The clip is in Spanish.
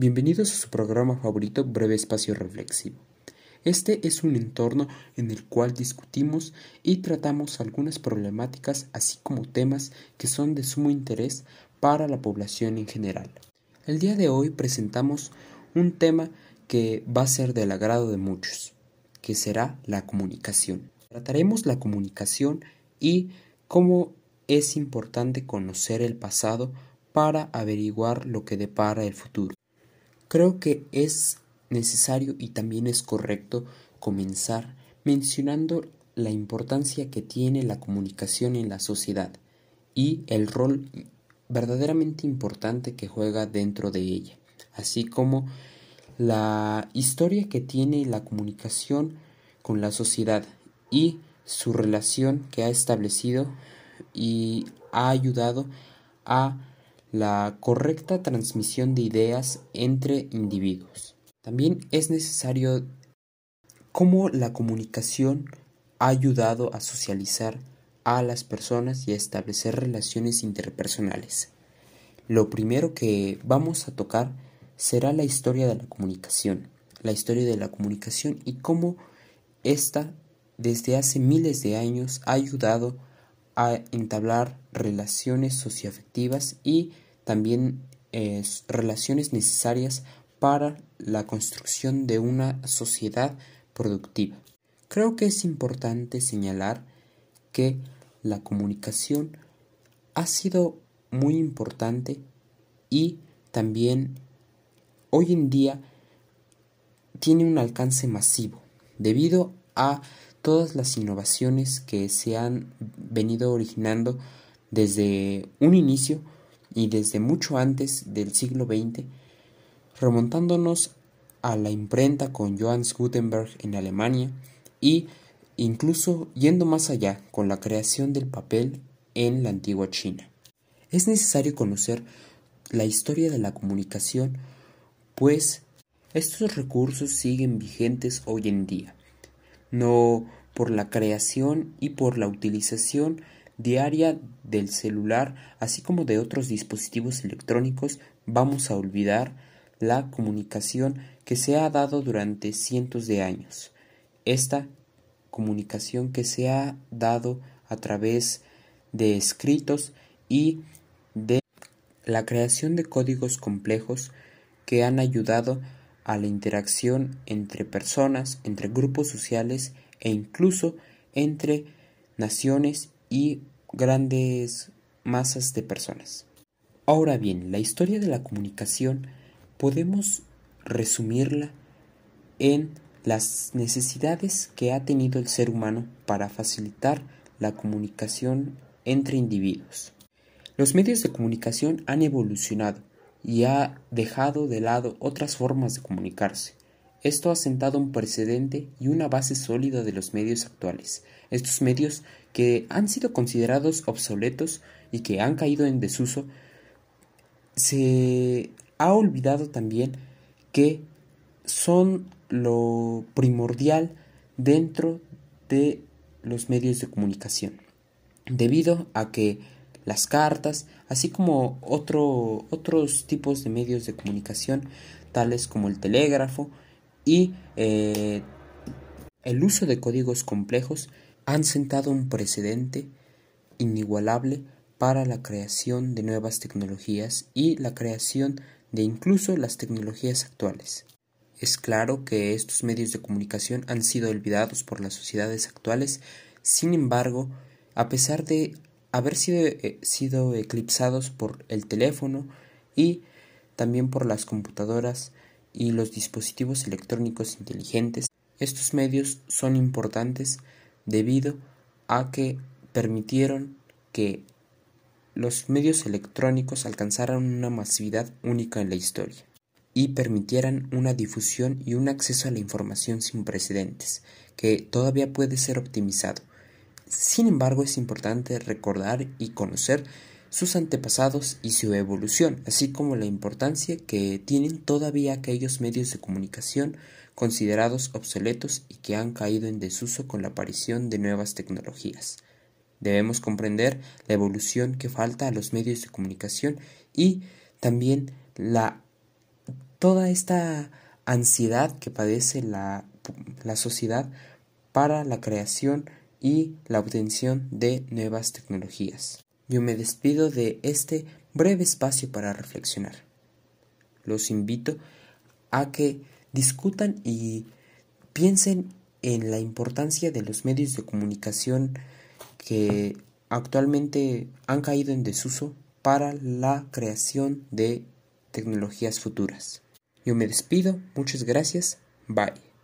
Bienvenidos a su programa favorito Breve Espacio Reflexivo. Este es un entorno en el cual discutimos y tratamos algunas problemáticas así como temas que son de sumo interés para la población en general. El día de hoy presentamos un tema que va a ser del agrado de muchos, que será la comunicación. Trataremos la comunicación y cómo es importante conocer el pasado para averiguar lo que depara el futuro. Creo que es necesario y también es correcto comenzar mencionando la importancia que tiene la comunicación en la sociedad y el rol verdaderamente importante que juega dentro de ella, así como la historia que tiene la comunicación con la sociedad y su relación que ha establecido y ha ayudado a la correcta transmisión de ideas entre individuos. También es necesario cómo la comunicación ha ayudado a socializar a las personas y a establecer relaciones interpersonales. Lo primero que vamos a tocar será la historia de la comunicación, la historia de la comunicación y cómo ésta desde hace miles de años ha ayudado a entablar relaciones socioafectivas y también relaciones necesarias para la construcción de una sociedad productiva. Creo que es importante señalar que la comunicación ha sido muy importante y también hoy en día tiene un alcance masivo debido a todas las innovaciones que se han venido originando desde un inicio y desde mucho antes del siglo XX, remontándonos a la imprenta con Johannes Gutenberg en Alemania y incluso yendo más allá con la creación del papel en la antigua China. Es necesario conocer la historia de la comunicación, pues estos recursos siguen vigentes hoy en día no por la creación y por la utilización diaria del celular, así como de otros dispositivos electrónicos, vamos a olvidar la comunicación que se ha dado durante cientos de años. Esta comunicación que se ha dado a través de escritos y de la creación de códigos complejos que han ayudado a la interacción entre personas, entre grupos sociales e incluso entre naciones y grandes masas de personas. Ahora bien, la historia de la comunicación podemos resumirla en las necesidades que ha tenido el ser humano para facilitar la comunicación entre individuos. Los medios de comunicación han evolucionado y ha dejado de lado otras formas de comunicarse. Esto ha sentado un precedente y una base sólida de los medios actuales. Estos medios que han sido considerados obsoletos y que han caído en desuso, se ha olvidado también que son lo primordial dentro de los medios de comunicación, debido a que las cartas, así como otros tipos de medios de comunicación, tales como el telégrafo y eh, el uso de códigos complejos, han sentado un precedente inigualable para la creación de nuevas tecnologías y la creación de incluso las tecnologías actuales. Es claro que estos medios de comunicación han sido olvidados por las sociedades actuales, sin embargo, a pesar de haber sido, eh, sido eclipsados por el teléfono y también por las computadoras y los dispositivos electrónicos inteligentes. Estos medios son importantes debido a que permitieron que los medios electrónicos alcanzaran una masividad única en la historia y permitieran una difusión y un acceso a la información sin precedentes, que todavía puede ser optimizado. Sin embargo, es importante recordar y conocer sus antepasados y su evolución, así como la importancia que tienen todavía aquellos medios de comunicación considerados obsoletos y que han caído en desuso con la aparición de nuevas tecnologías. Debemos comprender la evolución que falta a los medios de comunicación y también la toda esta ansiedad que padece la, la sociedad para la creación y la obtención de nuevas tecnologías. Yo me despido de este breve espacio para reflexionar. Los invito a que discutan y piensen en la importancia de los medios de comunicación que actualmente han caído en desuso para la creación de tecnologías futuras. Yo me despido, muchas gracias, bye.